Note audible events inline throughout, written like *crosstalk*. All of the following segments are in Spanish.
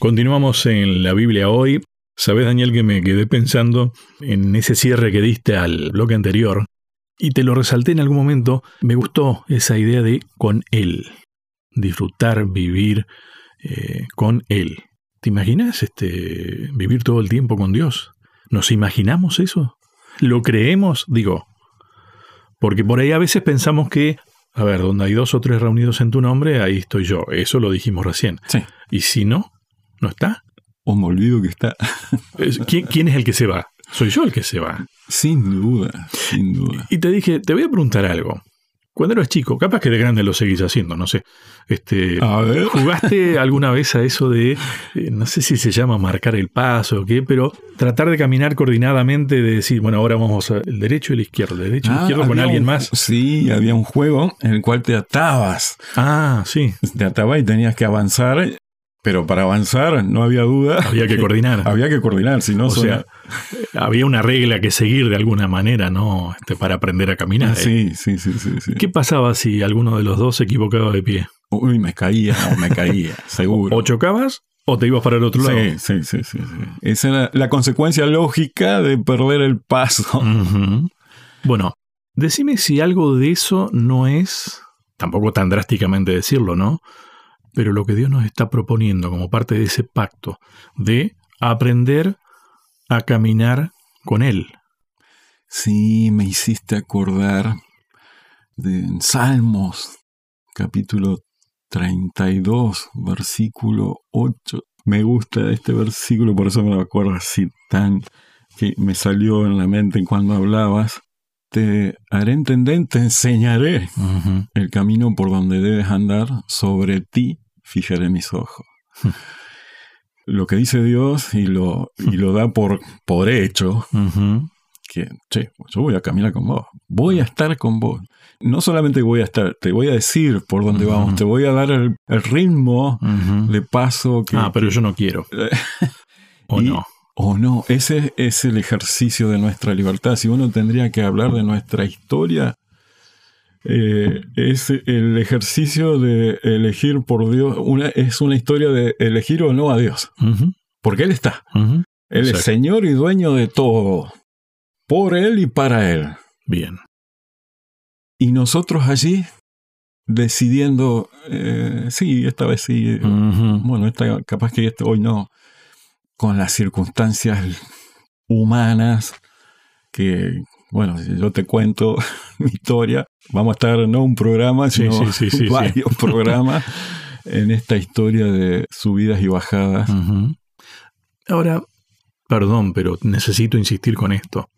Continuamos en la Biblia hoy. Sabes, Daniel, que me quedé pensando en ese cierre que diste al bloque anterior y te lo resalté en algún momento. Me gustó esa idea de con Él. Disfrutar, vivir eh, con Él. ¿Te imaginas este, vivir todo el tiempo con Dios? ¿Nos imaginamos eso? ¿Lo creemos? Digo, porque por ahí a veces pensamos que, a ver, donde hay dos o tres reunidos en tu nombre, ahí estoy yo. Eso lo dijimos recién. Sí. ¿Y si no? ¿No está? O me olvido que está. ¿Quién, ¿Quién es el que se va? Soy yo el que se va. Sin duda, sin duda. Y te dije, te voy a preguntar algo. Cuando eras chico, capaz que de grande lo seguís haciendo, no sé. Este, A ver. ¿Jugaste *laughs* alguna vez a eso de, eh, no sé si se llama marcar el paso o qué, pero tratar de caminar coordinadamente, de decir, bueno, ahora vamos al derecho y el izquierdo, el derecho y el Ah, izquierdo con había alguien un- más? Sí, había un juego en el cual te atabas. Ah, sí, Te atabas y tenías que avanzar, pero para avanzar no había duda. había que *laughs* coordinar. Había que coordinar, si no, o suena- sea, había una regla que seguir de alguna manera, ¿no? Este, para aprender a caminar. ¿eh? Sí, sí, sí, sí, sí. ¿Qué pasaba si alguno de los dos se equivocaba de pie? Uy, me caía, o me caía, *laughs* seguro. ¿O chocabas o te ibas para el otro lado? Sí, sí, sí, sí. Esa era la consecuencia lógica de perder el paso. Bueno, decime si algo de eso no es, tampoco tan drásticamente decirlo, ¿no? Pero lo que Dios nos está proponiendo como parte de ese pacto de aprender a caminar con Él. Sí, me hiciste acordar de Salmos, capítulo 32, versículo 8. Me gusta este versículo, por eso me lo acuerdo así tan que me salió en la mente cuando hablabas. Te haré entender, te enseñaré el camino por donde debes andar, sobre ti fijaré mis ojos. *laughs* lo que dice Dios y lo, y lo da por, por hecho, que, che, yo voy a caminar con vos, voy a estar con vos. No solamente voy a estar, te voy a decir por dónde vamos, te voy a dar el, el ritmo de paso que... Ah, pero yo no quiero. *laughs* ¿O Y- no? O no, ese es el ejercicio de nuestra libertad. Si uno tendría que hablar de nuestra historia, eh, es el ejercicio de elegir por Dios. Una, es una historia de elegir o no a Dios. Porque Él está. Ujú. Él es. Señor y dueño de todo. Por Él y para Él. Bien. Y nosotros allí decidiendo, eh, sí, esta vez sí, bueno, esta, capaz que este, hoy no, con las circunstancias humanas que, bueno, si yo te cuento *laughs* mi historia, vamos a estar no un programa, sino sí, sí, sí, sí. *laughs* varios programas *laughs* en esta historia de subidas y bajadas. Ahora, perdón, pero necesito insistir con esto.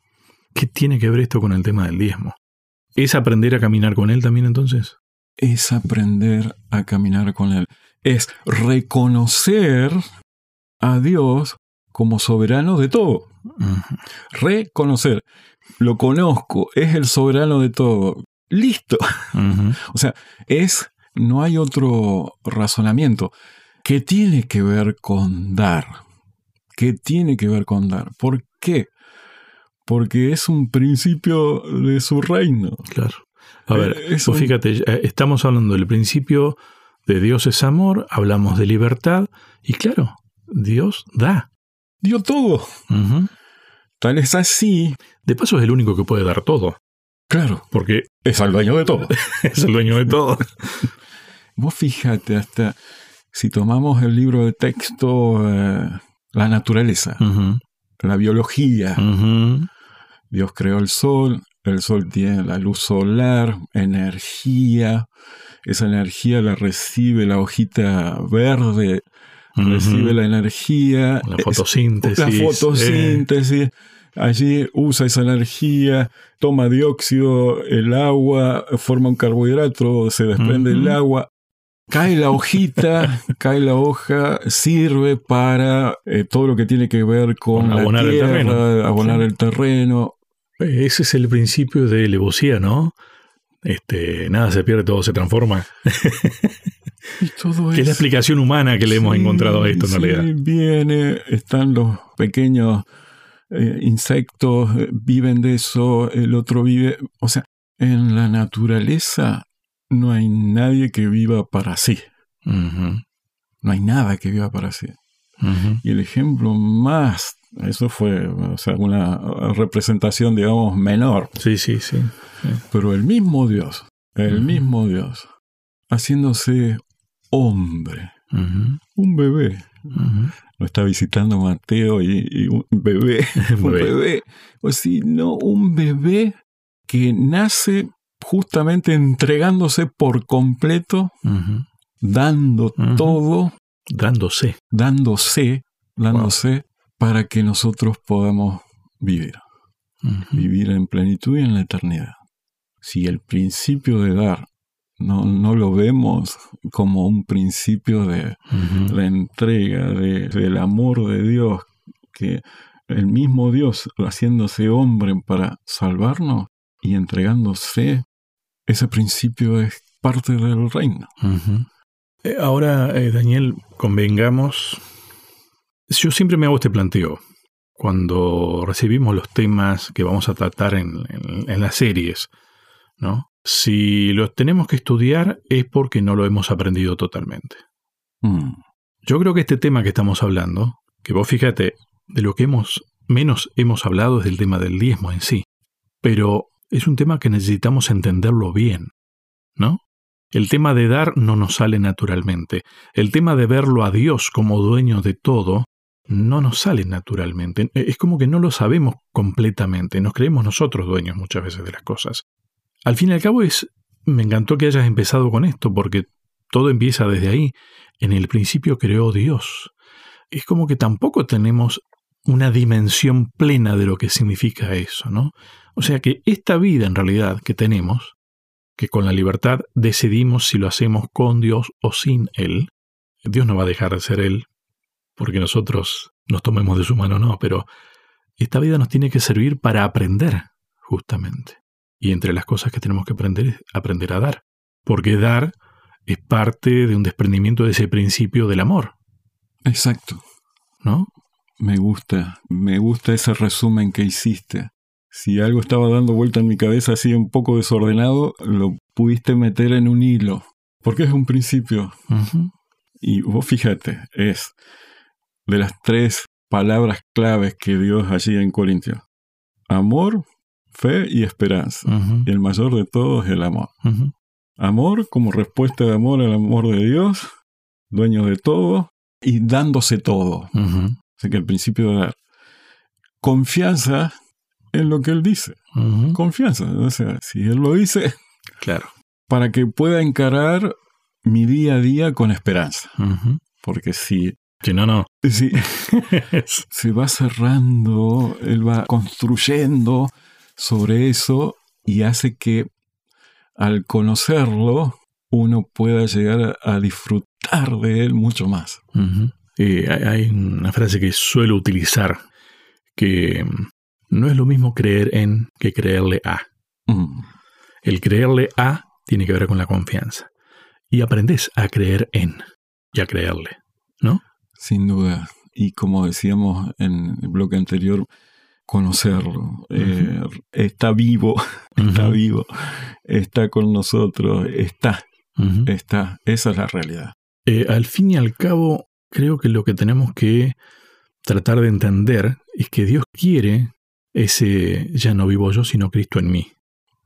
¿Qué tiene que ver esto con el tema del diezmo? ¿Es aprender a caminar con él también entonces? Es aprender a caminar con Él. Es reconocer a Dios como soberano de todo. Reconocer. Lo conozco, es el soberano de todo. Listo. *laughs* O sea, es, no hay otro razonamiento. ¿Qué tiene que ver con dar? ¿Qué tiene que ver con dar? ¿Por qué? Porque es un principio de su reino. Claro. A ver, Eh, pues un- fíjate, eh, estamos hablando del principio de Dios es amor, hablamos de libertad, y claro, Dios da. Dio todo. Tal es así. De paso es el único que puede dar todo, Claro, porque es el dueño de todo. *laughs* es el dueño de todo. *laughs* Vos fíjate, hasta si tomamos el libro de texto, eh, la naturaleza, la biología. Dios creó el sol, el sol tiene la luz solar, energía, esa energía la recibe la hojita verde, recibe la energía, La es- fotosíntesis. la eh, fotosíntesis, allí usa esa energía, toma dióxido, el agua, forma un carbohidrato, se desprende el agua, cae la hojita, *laughs* cae la hoja, sirve para eh, todo lo que tiene que ver con la Abonar el tierra, terreno. abonar Sí. el terreno. ese es el principio de Levosía, ¿no? Este, nada se pierde, todo se transforma. *laughs* Y todo Que es la explicación humana que le hemos Sí, encontrado a esto en sí, realidad. Viene, están los pequeños eh, insectos, eh, viven de eso, el otro vive. O sea, en la naturaleza no hay nadie que viva para sí. No hay nada que viva para sí. Y el ejemplo más, eso fue o sea, una representación, digamos, menor. Sí, sí, sí. Pero el mismo Dios, el mismo Dios, haciéndose hombre, un bebé. Lo está visitando Mateo y, un bebé, *laughs* un bebé. O si no, un bebé que nace justamente entregándose por completo, dando todo. Dándose. Dándose, dándose para que nosotros podamos vivir. Vivir en plenitud y en la eternidad. Si el principio de dar no, no lo vemos como un principio de la entrega, de, del amor de Dios, que el mismo Dios haciéndose hombre para salvarnos y entregándose, ese principio es parte del reino. Eh, ahora, eh, Daniel, convengamos, yo siempre me hago este planteo. Cuando recibimos los temas que vamos a tratar en, en las series, ¿no? Si los tenemos que estudiar es porque no lo hemos aprendido totalmente. Mm. Yo creo que este tema que estamos hablando, que vos fíjate, de lo que hemos menos hemos hablado es del tema del diezmo en sí, pero es un tema que necesitamos entenderlo bien, ¿no? El tema de dar no nos sale naturalmente. El tema de verlo a Dios como dueño de todo no nos sale naturalmente. Es como que no lo sabemos completamente. Nos creemos nosotros dueños muchas veces de las cosas. Al fin y al cabo es, me encantó que hayas empezado con esto, porque todo empieza desde ahí. En el principio creó Dios. Es como que tampoco tenemos una dimensión plena de lo que significa eso, ¿no? O sea que esta vida en realidad que tenemos, que con la libertad decidimos si lo hacemos con Dios o sin Él, Dios no va a dejar de ser Él, porque nosotros nos tomemos de su mano, no, pero esta vida nos tiene que servir para aprender, justamente. Y entre las cosas que tenemos que aprender es aprender a dar. Porque dar es parte de un desprendimiento de ese principio del amor. Exacto. ¿No? Me gusta, me gusta ese resumen que hiciste. Si algo estaba dando vuelta en mi cabeza así un poco desordenado, lo pudiste meter en un hilo. Porque es un principio. Y vos fíjate, es de las tres palabras claves que Dios allí en Corintios. Amor, fe y esperanza. Y el mayor de todos es el amor. Amor como respuesta de amor al amor de Dios, dueño de todo y dándose todo. Así que el principio de dar. Confianza en lo que Él dice. Confianza. O sea, si Él lo dice, claro. para que pueda encarar mi día a día con esperanza. Porque si si no, no. Si, *laughs* se va cerrando, él va construyendo sobre eso y hace que al conocerlo uno pueda llegar a, disfrutar de él mucho más. hay una frase que suelo utilizar que mm, no es lo mismo creer en que creerle a. Mm. El creerle a tiene que ver con la confianza. Y aprendes a creer en y a creerle, ¿no? Sin duda. Y como decíamos en el bloque anterior, conocerlo. Eh, está vivo, *laughs* está vivo, está con nosotros, está, está. Esa es la realidad. Eh, al fin y al cabo, creo que lo que tenemos que tratar de entender es que Dios quiere ese ya no vivo yo, sino Cristo en mí.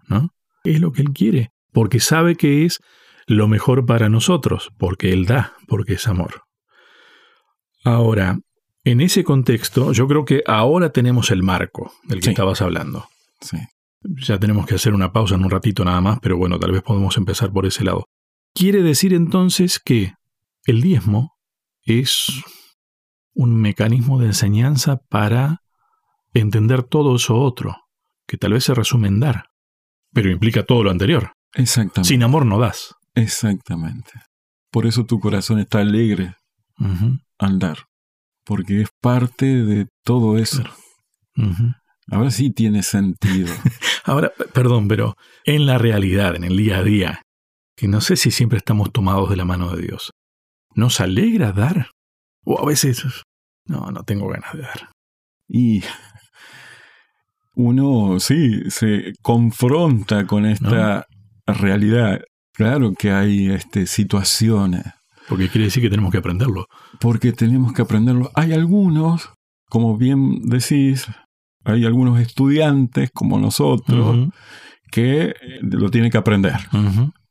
¿No? Es lo que Él quiere, porque sabe que es lo mejor para nosotros, porque Él da, porque es amor. Ahora, en ese contexto, yo creo que ahora tenemos el marco del que estabas hablando. Sí. Ya tenemos que hacer una pausa en un ratito nada más, pero bueno, tal vez podemos empezar por ese lado. Quiere decir entonces que el diezmo es un mecanismo de enseñanza para entender todo eso otro, que tal vez se resume en dar, pero implica todo lo anterior. Exactamente. Sin amor no das. Exactamente. Por eso tu corazón está alegre al dar porque es parte de todo eso. Ahora sí tiene sentido. *laughs* Ahora, perdón, pero en la realidad, en el día a día, que no sé si siempre estamos tomados de la mano de Dios, ¿nos alegra dar? O a veces, no, no tengo ganas de dar. Y uno, sí, se confronta con esta realidad. Claro que hay este, situaciones Porque quiere decir que tenemos que aprenderlo. Porque tenemos que aprenderlo. Hay algunos, como bien decís, hay algunos estudiantes como nosotros que lo tienen que aprender.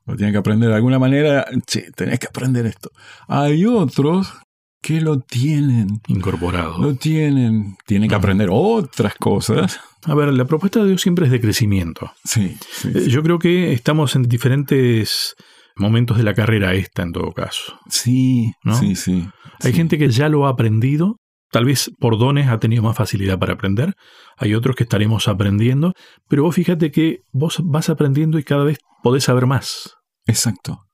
Lo tienen que aprender de alguna manera. Sí, tenés que aprender esto. Hay otros que lo tienen. Incorporado. Lo tienen. Tienen que aprender otras cosas. A ver, la propuesta de Dios siempre es de crecimiento. Sí, eh, Yo creo que estamos en diferentes momentos de la carrera esta en todo caso. Sí, sí, sí. Hay gente que ya lo ha aprendido, tal vez por dones ha tenido más facilidad para aprender, hay otros que estaremos aprendiendo, pero vos fíjate que vos vas aprendiendo y cada vez podés saber más. Exacto.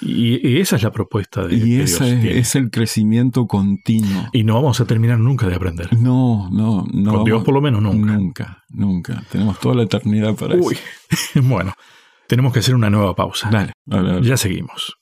Y, esa es la propuesta de Y ese es, el crecimiento continuo. Y no vamos a terminar nunca de aprender. No, no, no. Con Dios por lo menos nunca. Nunca, nunca. Tenemos toda la eternidad para Uy. *laughs* bueno, tenemos que hacer una nueva pausa. Dale, Ya seguimos.